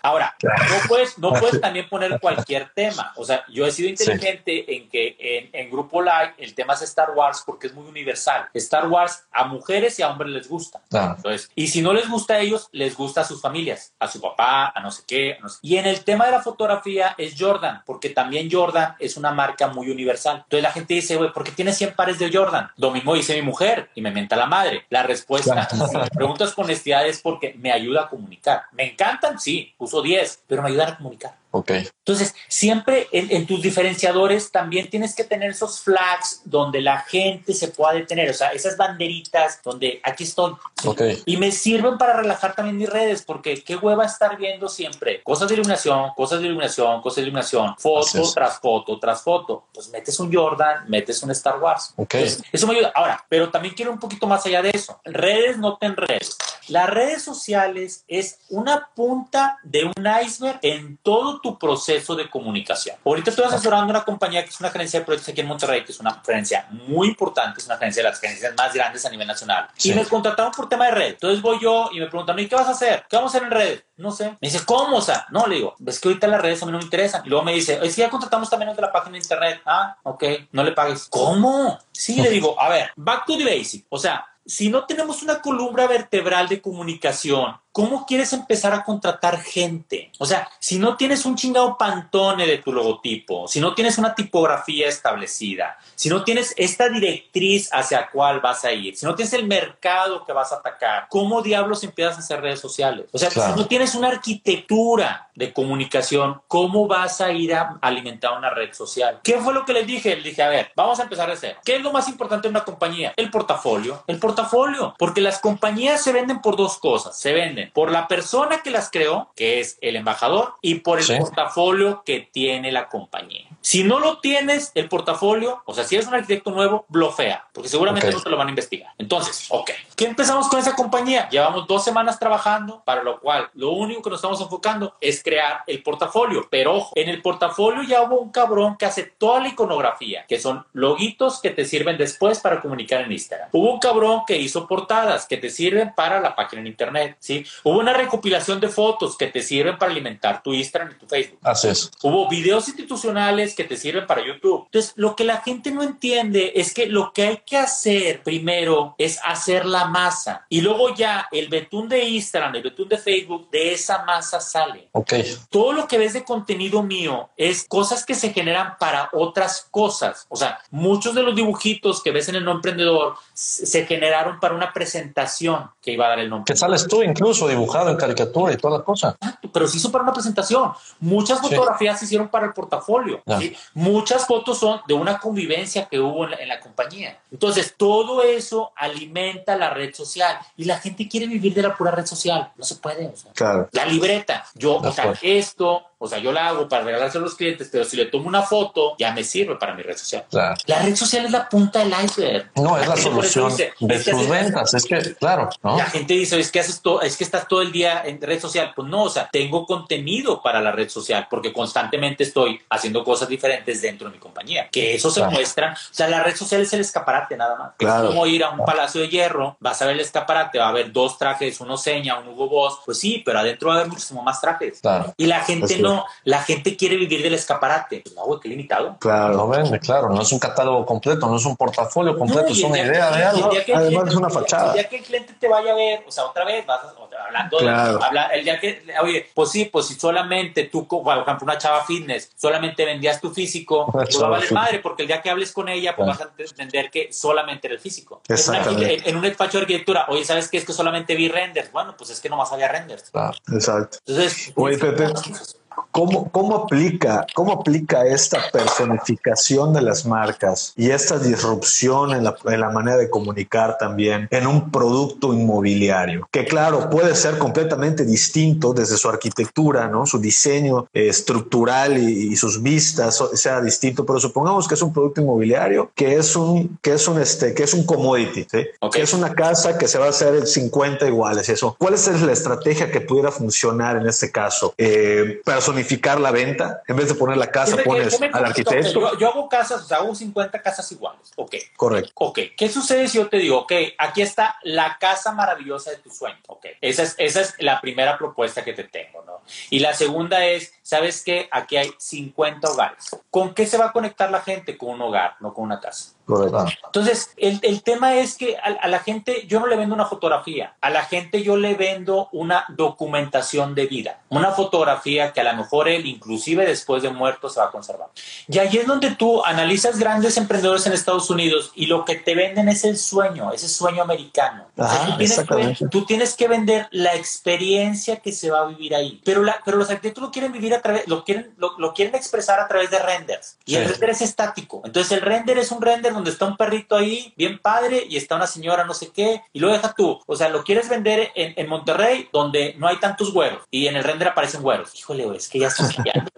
ahora, <laughs> no puedes, no puedes también poner cualquier tema. O sea, yo he sido inteligente en que en, en, Grupo Live el tema es Star Wars porque es muy universal. Star Wars a mujeres y a hombres les gusta. Entonces, y si no les gusta a ellos, les gusta a sus familias, a su papá, a no sé qué. Y en el tema de la fotografía es Jordan, porque también Jordan es una marca muy universal. Entonces la gente dice, güey, ¿por qué tienes 100 pares de Jordan? Lo mismo dice mi mujer y me menta la madre. La respuesta, si me preguntas con honestidad, es porque me ayuda a comunicar. ¿Me encantan? Sí, uso 10, pero me ayudan a comunicar. Ok. Entonces, siempre en, tus diferenciadores también tienes que tener esos flags donde la gente se pueda detener, o sea, esas banderitas donde aquí estoy. Okay. Y me sirven para relajar también mis redes, porque qué hueva estar viendo siempre cosas de iluminación, cosas de iluminación, cosas de iluminación, foto tras foto tras foto. Pues metes un Jordan, metes un Star Wars. Ok. eso me ayuda. Ahora, pero también quiero un poquito más allá de eso. Redes no te enredes. Las redes sociales es una punta de un iceberg en todo tu proceso de comunicación. Ahorita estoy asesorando una compañía que es una agencia de proyectos aquí en Monterrey, que es una agencia muy importante, es una agencia de las agencias más grandes a nivel nacional. Y me contrataron por tema de red. Entonces voy yo y me preguntan, ¿y qué vas a hacer? ¿Qué vamos a hacer en red? No sé. Me dice, ¿cómo? O sea, no, le digo, es que ahorita las redes a mí no me interesan. Y luego me dice, es que ya contratamos también de la página de internet. Ah, ok, no le pagues. ¿Cómo? Sí, le digo, a ver, back to the basic. O sea, si no tenemos una columna vertebral de comunicación, ¿cómo quieres empezar a contratar gente? O sea, si no tienes un chingado pantone de tu logotipo, si no tienes una tipografía establecida, si no tienes esta directriz hacia cuál vas a ir, si no tienes el mercado que vas a atacar, ¿cómo diablos empiezas a hacer redes sociales? O sea, si no tienes una arquitectura de comunicación, ¿cómo vas a ir a alimentar una red social? ¿Qué fue lo que les dije? Les dije, a ver, vamos a empezar a hacer. ¿Qué es lo más importante en una compañía? El portafolio. El portafolio, porque las compañías se venden por dos cosas, se venden por la persona que las creó, que es el embajador, y por el portafolio que tiene la compañía. Si no lo tienes, el portafolio, o sea, si eres un arquitecto nuevo, blofea, porque seguramente no te lo van a investigar. Entonces, ok, ¿qué empezamos con esa compañía? Llevamos dos semanas trabajando, para lo cual lo único que nos estamos enfocando es crear el portafolio. Pero ojo, en el portafolio ya hubo un cabrón que hace toda la iconografía, que son loguitos que te sirven después para comunicar en Instagram. Hubo un cabrón que hizo portadas que te sirven para la página en internet, ¿sí? Hubo una recopilación de fotos que te sirven para alimentar tu Instagram y tu Facebook. Así es. Hubo videos institucionales que te sirven para YouTube. Entonces, lo que la gente no entiende es que lo que hay que hacer primero es hacer la masa y luego ya el betún de Instagram, el betún de Facebook, de esa masa sale. Ok. Todo lo que ves de contenido mío es cosas que se generan para otras cosas. O sea, muchos de los dibujitos que ves en el no emprendedor se generan para una presentación que iba a dar el nombre. Que sales tú incluso dibujado en caricatura y toda la cosa. Pero se hizo para una presentación. Muchas fotografías se hicieron para el portafolio. Muchas fotos son de una convivencia que hubo en la, compañía. Entonces, todo eso alimenta la red social y la gente quiere vivir de la pura red social. No se puede. claro. La libreta. Yo, o sea, esto, o sea, yo la hago para regalarse a los clientes, pero si le tomo una foto, ya me sirve para mi red social. La red social es la punta del iceberg. No, es la, solución de tus ventas. Es que, claro, ¿no? La gente dice, es que haces todo, es que estás todo el día en red social. Pues no, o sea, tengo contenido para la red social porque constantemente estoy haciendo cosas diferentes dentro de mi compañía. Que eso se muestra. O sea, la red social es el escaparate nada más. Es como ir a un palacio de hierro, vas a ver el escaparate, va a haber dos trajes, uno seña, uno Hugo Boss. Pues sí, pero adentro va a haber muchísimo más trajes. Y la gente no la gente quiere vivir del escaparate. Pues no, güey, qué limitado. Claro, no vende, claro. No es un catálogo completo, no es un portafolio completo, es una idea de algo. Además, es una fachada. El día que el cliente te vaya a ver, o sea, otra vez vas hablando, claro. el día que, oye, pues sí, pues si solamente tú, por ejemplo, una chava fitness, solamente vendías tu físico, pues va a valer madre, porque el día que hables con ella, pues vas a entender que solamente era el físico. En, un despacho de arquitectura, oye, ¿sabes qué? Es que solamente vi renders. Bueno, pues es que nomás había renders. exacto. Entonces, oye, Pepe. ¿Cómo, ¿Cómo, aplica, ¿Cómo aplica esta personificación de las marcas y esta disrupción en la, en la, manera de comunicar también en un producto inmobiliario? Que claro, puede ser completamente distinto desde su arquitectura, ¿no? su diseño eh, estructural y, sus vistas sea distinto, pero supongamos que es un producto inmobiliario que es un, que es un, este, que es un commodity, ¿sí? que es una casa que se va a hacer 50 iguales. Eso. ¿Cuál es la estrategia que pudiera funcionar en este caso? Eh, personificar la venta. En vez de poner la casa, pones al arquitecto. Yo, hago casas, o sea, hago 50 casas iguales. Ok. Correcto. Ok. ¿Qué sucede si yo te digo, ok, aquí está la casa maravillosa de tu sueño? Ok. Esa es, esa es la primera propuesta que te tengo, ¿no? Y la segunda es, ¿sabes qué? Aquí hay 50 hogares. ¿Con qué se va a conectar la gente? Con un hogar, no con una casa. Entonces, el, el, tema es que a, la gente, yo no le vendo una fotografía, a la gente yo le vendo una documentación de vida, una fotografía que a lo mejor él, inclusive después de muerto, se va a conservar. Y ahí es donde tú analizas grandes emprendedores en Estados Unidos y lo que te venden es el sueño, ese sueño americano. tú, tienes que, tú, tienes que, vender la experiencia que se va a vivir ahí. Pero, la, pero los arquitectos lo quieren vivir a través, lo quieren, lo, quieren expresar a través de renders. Y el render es estático. Entonces el render es un render donde está un perrito ahí, bien padre, y está una señora no sé qué, y lo deja tú. O sea, lo quieres vender en, en Monterrey, donde no hay tantos güeros, y en el render aparecen güeros. Híjole, güey, es que ya fallando,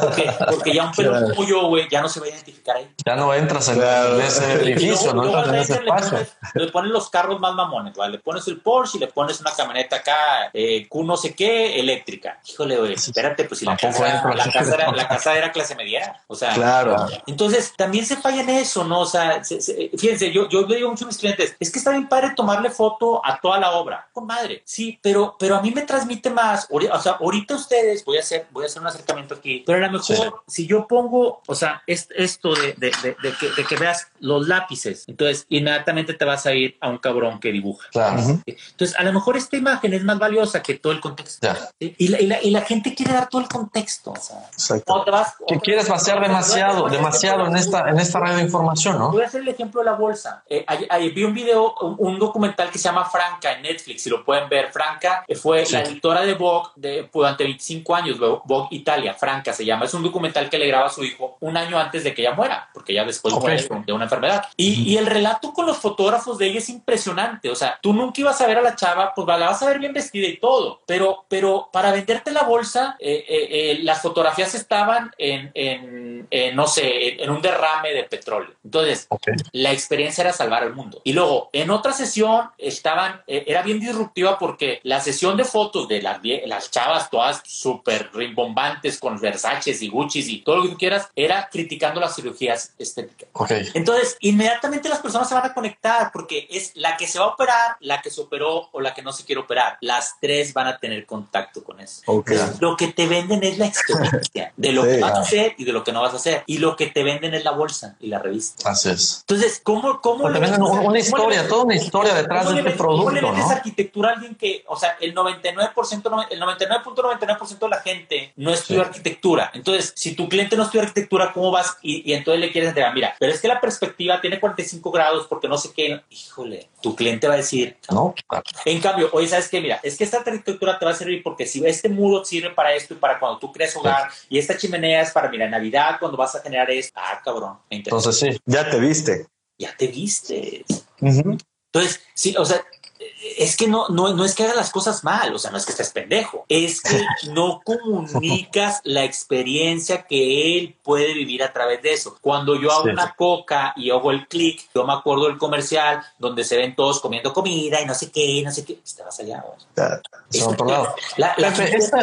Porque, porque, ya un pelo como yo, güey, ya no se va a identificar ahí. Ya no entras en ese edificio, no entras en ese espacio. Le, pones los carros más mamones, ¿vale? Le pones el Porsche y le pones una camioneta acá, eh, Q no sé qué, eléctrica. Híjole, güey, espérate, pues si la casa, la casa, era, la casa era clase media. O sea, claro. Entonces, también se falla en eso, ¿no? O sea, fíjense, yo, yo le digo mucho a mis clientes, es que está bien padre tomarle foto a toda la obra. Con madre, sí, pero, pero a mí me transmite más. O sea, ahorita ustedes, voy a hacer, voy a hacer un acercamiento aquí, pero a lo mejor si yo pongo, o sea, es, esto de, de, de, que, de, que, veas los lápices, entonces inmediatamente te vas a ir a un cabrón que dibuja. Claro. Entonces, a lo mejor esta imagen es más valiosa que todo el contexto. Y, la, y, la, y, la, gente quiere dar todo el contexto. O sea, te vas, que quieres vaciar demasiado, demasiado en esta, en esta red de información, ¿no? Voy a hacer el ejemplo de la bolsa. Eh, vi un video, un, documental que se llama Franca en Netflix, si lo pueden ver. Franca eh, fue la editora de Vogue de, durante 25 años, Vogue Italia, Franca se llama. Es un documental que le graba a su hijo un año antes de que ella muera, porque ya después muere de una enfermedad. Y, y, el relato con los fotógrafos de ella es impresionante. O sea, tú nunca ibas a ver a la chava, pues la vas a ver bien vestida y todo, pero, pero para venderte la bolsa, eh, eh, las fotografías estaban en, en, no sé, en, un derrame de petróleo. Entonces, la experiencia era salvar el mundo. Y luego, en otra sesión, estaban, era bien disruptiva porque la sesión de fotos de las, las chavas todas súper rimbombantes con Versace y Gucci y todo lo que tú quieras, era criticando las cirugías estéticas. Entonces, inmediatamente las personas se van a conectar porque es la que se va a operar, la que se operó o la que no se quiere operar. Las tres van a tener contacto con eso. lo que te venden es la experiencia <laughs> de lo que vas a hacer y de lo que no vas a hacer. Y lo que te venden es la bolsa y la revista. Así es. Entonces, ¿cómo, cómo te venden una, historia, toda una historia detrás de este producto? ¿Cómo le vendes ¿no? arquitectura a alguien que, o sea, el 99%, el 99.99% de la gente no estudia arquitectura? Entonces, si tu cliente no estudia arquitectura, ¿cómo vas? Y, entonces le quieres entregar, mira, pero es que la perspectiva tiene 45 grados porque no sé qué. Híjole, tu cliente va a decir, no. En cambio, oye, ¿sabes qué? Mira, es que esta arquitectura te va a servir porque si este muro sirve para esto y para cuando tú crees hogar y esta chimenea es para, mira, Navidad, cuando vas a generar esto. Ah, cabrón. Entonces sí, ya te viste. Ya te viste. Entonces, sí, o sea, es que no, no, no es que hagas las cosas mal, o sea, no es que estés pendejo, es que <laughs> no comunicas la experiencia que él puede vivir a través de eso. Cuando yo hago una coca y hago el clic, yo me acuerdo del comercial donde se ven todos comiendo comida y no sé qué, no sé qué, te vas allá.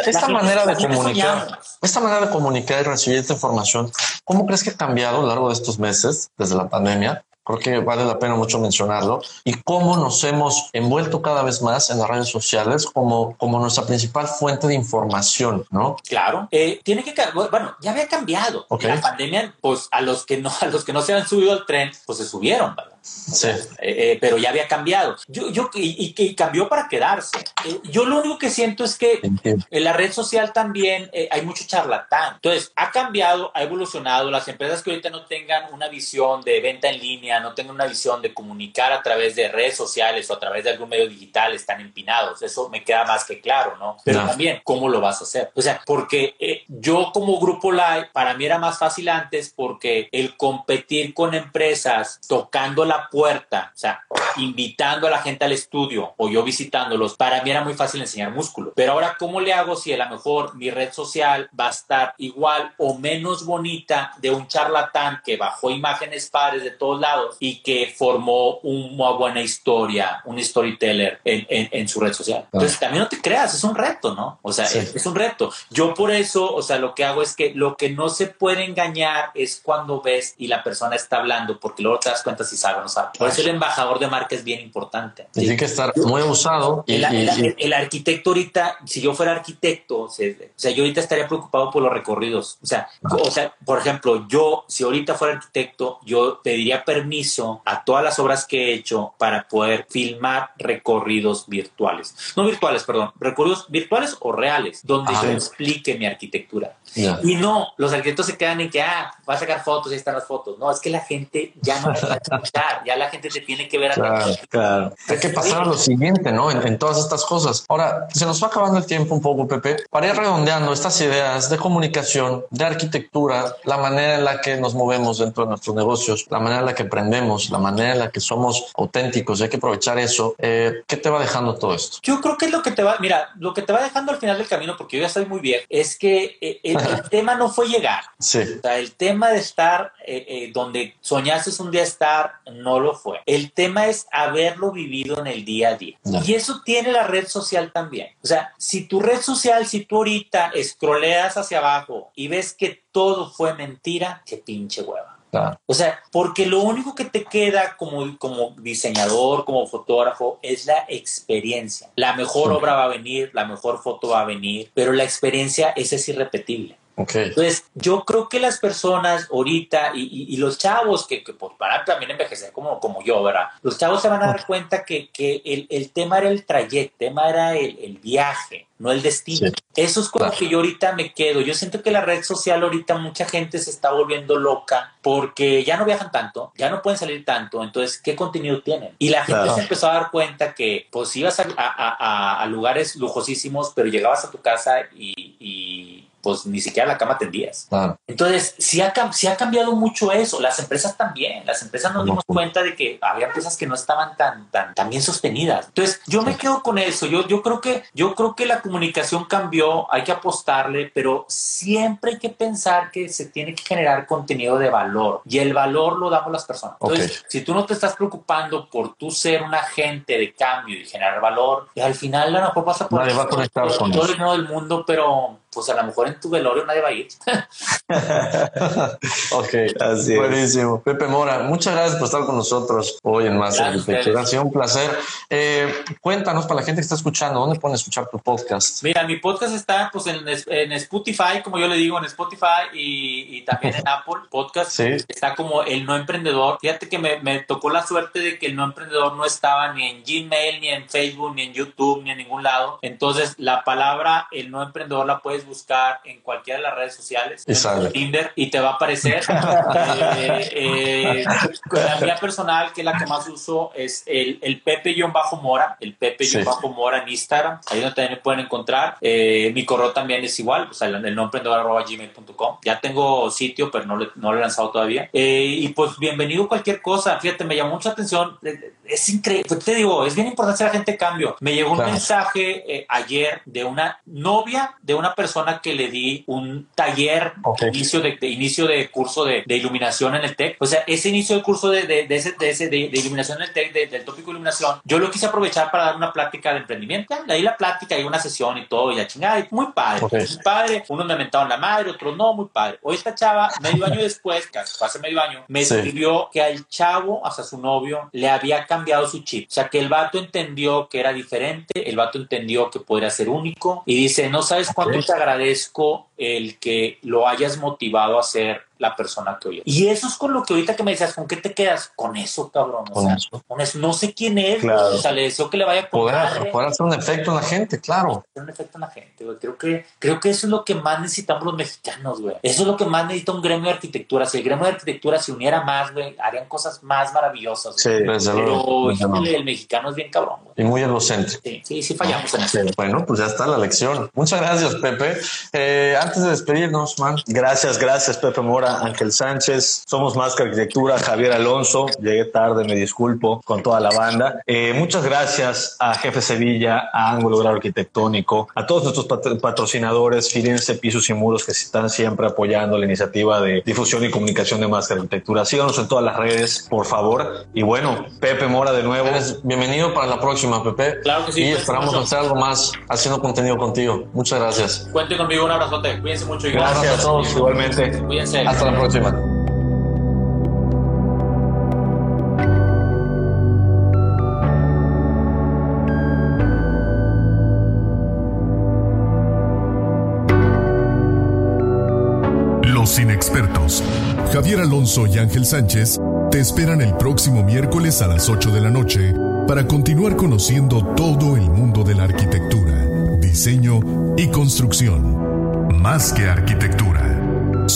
esta, manera de comunicar, esta manera de comunicar y recibir esta información, ¿cómo crees que ha cambiado a lo largo de estos meses, desde la pandemia? Creo que vale la pena mucho mencionarlo, y cómo nos hemos envuelto cada vez más en las redes sociales como, como nuestra principal fuente de información, ¿no? Claro, eh, tiene que, bueno, ya había cambiado. La pandemia, pues a los que no, a los que no se han subido al tren, pues se subieron, ¿verdad? Sí. Eh, eh, pero ya había cambiado. Yo, yo, y, y, cambió para quedarse. Eh, yo lo único que siento es que en la red social también hay mucho charlatán. Entonces, ha cambiado, ha evolucionado. Las empresas que ahorita no tengan una visión de venta en línea, no tengan una visión de comunicar a través de redes sociales o a través de algún medio digital, están empinados. Eso me queda más que claro, ¿no? Pero también, ¿cómo lo vas a hacer? O sea, porque yo como grupo live, para mí era más fácil antes porque el competir con empresas tocando la puerta, o sea, invitando a la gente al estudio o yo visitándolos, para mí era muy fácil enseñar músculo. Pero ahora, ¿cómo le hago si a lo mejor mi red social va a estar igual o menos bonita de un charlatán que bajó imágenes padres de todos lados y que formó una buena historia, un storyteller en, en, su red social? Entonces, también no te creas, es un reto, ¿no? O sea, es, es un reto. Yo por eso, o sea, lo que hago es que lo que no se puede engañar es cuando ves y la persona está hablando, porque luego te das cuenta si sabe por eso el embajador de marca es bien importante. Tiene que estar muy abusado. el, el, arquitecto ahorita, si yo fuera arquitecto, o sea, yo ahorita estaría preocupado por los recorridos. O sea, o sea, por ejemplo, yo, si ahorita fuera arquitecto, yo pediría permiso a todas las obras que he hecho para poder filmar recorridos virtuales. No virtuales, perdón, recorridos virtuales o reales, donde yo explique mi arquitectura arquitectura. Y no, los arquitectos se quedan en que, ah, va a sacar fotos, y están las fotos. No, es que la gente ya no <laughs> va a escuchar, ya la gente te tiene que ver a claro, claro. Hay que pasar a lo siguiente, ¿no? En, todas estas cosas. Ahora, se nos va acabando el tiempo un poco, Pepe. Para ir redondeando estas ideas de comunicación, de arquitectura, la manera en la que nos movemos dentro de nuestros negocios, la manera en la que aprendemos, la manera en la que somos auténticos, hay que aprovechar eso. Eh, ¿Qué te va dejando todo esto? Yo creo que es lo que te va, mira, lo que te va dejando al final del camino, porque yo ya estoy muy bien, es que eh, el, <laughs> tema no fue llegar. Sí. O sea, el tema de estar eh, donde soñaste un día estar, no lo fue. El tema es haberlo vivido en el día a día. Y eso tiene la red social también. O sea, si tu red social, si tú ahorita escroleas hacia abajo y ves que todo fue mentira, qué pinche hueva. O sea, porque lo único que te queda como, como diseñador, como fotógrafo, es la experiencia. La mejor obra va a venir, la mejor foto va a venir, pero la experiencia esa es irrepetible. Entonces, yo creo que las personas ahorita y, los chavos que, que pues, van a también envejecer como, como yo, ¿verdad? Los chavos se van a dar cuenta que, que el, el, tema era el trayecto, el tema era el, el viaje, no el destino. Eso es como que yo ahorita me quedo. Yo siento que la red social ahorita mucha gente se está volviendo loca porque ya no viajan tanto, ya no pueden salir tanto, entonces, ¿qué contenido tienen? Y la gente se empezó a dar cuenta que pues ibas a, a, a, lugares lujosísimos, pero llegabas a tu casa y pues ni siquiera la cama tendías. Entonces, sí ha, ha cambiado mucho eso. Las empresas también. Las empresas nos dimos cuenta de que había empresas que no estaban tan, tan, tan bien sostenidas. Entonces, yo me quedo con eso. Yo, yo, creo que, yo creo que la comunicación cambió, hay que apostarle, pero siempre hay que pensar que se tiene que generar contenido de valor y el valor lo damos las personas. Entonces, si tú no te estás preocupando por tú ser un agente de cambio y generar valor, y al final a lo mejor vas a poder va a conectar con todo el mundo, pero pues a lo mejor en tu velorio nadie va a ir. <laughs> ok, así Buenísimo. Pepe Mora, muchas gracias por estar con nosotros hoy en Más Arquitectura. Ha sido un placer. Eh, cuéntanos para la gente que está escuchando, ¿dónde pueden escuchar tu podcast? Mira, mi podcast está pues en, en Spotify, como yo le digo, en Spotify y, también en <laughs> Apple Podcast. Sí. Está como El No Emprendedor. Fíjate que me, me tocó la suerte de que El No Emprendedor no estaba ni en Gmail, ni en Facebook, ni en YouTube, ni en ningún lado. Entonces, la palabra El No Emprendedor la puedes buscar en cualquiera de las redes sociales, en Tinder, y te va a aparecer. <laughs> eh, eh, la mía personal, que es la que más uso, es el, el Pepe-Mora, el Pepe-Mora en Instagram, ahí donde también me pueden encontrar. Eh, mi correo también es igual, o sea, el, nombre gmail.com. Ya tengo sitio, pero no, no lo he lanzado todavía. Eh, y pues bienvenido cualquier cosa. Fíjate, me llamó mucha atención. Es increíble. Pues, te digo, es bien importante que la gente cambio. Me llegó un mensaje ayer de una novia de una persona persona que le di un taller de inicio de, inicio de curso de, iluminación en el TEC. O sea, ese inicio de curso de, de, ese, de, ese, de, iluminación en el TEC, del tópico de iluminación, yo lo quise aprovechar para dar una plática de emprendimiento. Ahí la plática y una sesión y todo, y la chingada, muy padre. Muy padre. Unos me mentaron la madre, otros no, muy padre. Hoy esta chava, medio año después, casi hace medio año, me escribió que al chavo, hasta su novio, le había cambiado su chip. O sea, que el vato entendió que era diferente, el vato entendió que podría ser único y dice, no sabes cuánto te agradezco el que lo hayas motivado a hacer la persona que oye. Y eso es con lo que ahorita que me decías, ¿con qué te quedas? Con eso, cabrón. Con, eso. con eso. No sé quién es, claro. o sea, le deseo que le vaya a poder, poder hacer un efecto en la gente, claro. Hacer un efecto en la gente, güey. Creo que, creo que eso es lo que más necesitamos los mexicanos, güey. Eso es lo que más necesita un gremio de arquitectura. Si el gremio de arquitectura se uniera más, güey, harían cosas más maravillosas. Sí, Pero el mexicano es bien cabrón, güey. Y muy egocéntrico. Sí, sí, sí fallamos en eso. Bueno, pues ya está la lección. Muchas gracias, Pepe. Eh, antes de despedirnos, man. Gracias, gracias, Pepe Mora, Ángel Sánchez. Somos Más que Arquitectura, Javier Alonso. Llegué tarde, me disculpo con toda la banda. Eh, muchas gracias a Jefe Sevilla, a Ángulo Grado Arquitectónico, a todos nuestros patrocinadores, Firenze Pisos y Muros, que están siempre apoyando la iniciativa de difusión y comunicación de Más que Arquitectura. Síganos en todas las redes, por favor. Y bueno, Pepe Mora de nuevo. bienvenido para la próxima, Pepe. Claro que sí. Y esperamos hacer algo más haciendo contenido contigo. Muchas gracias. Cuente conmigo, un abrazote. Cuídense mucho y gracias. Gracias a todos, igualmente. Cuídense. Hasta la próxima. expertos, Javier Alonso y Ángel Sánchez, te esperan el próximo miércoles a las 8 de la noche para continuar conociendo todo el mundo de la arquitectura, diseño y construcción. Más que arquitectura.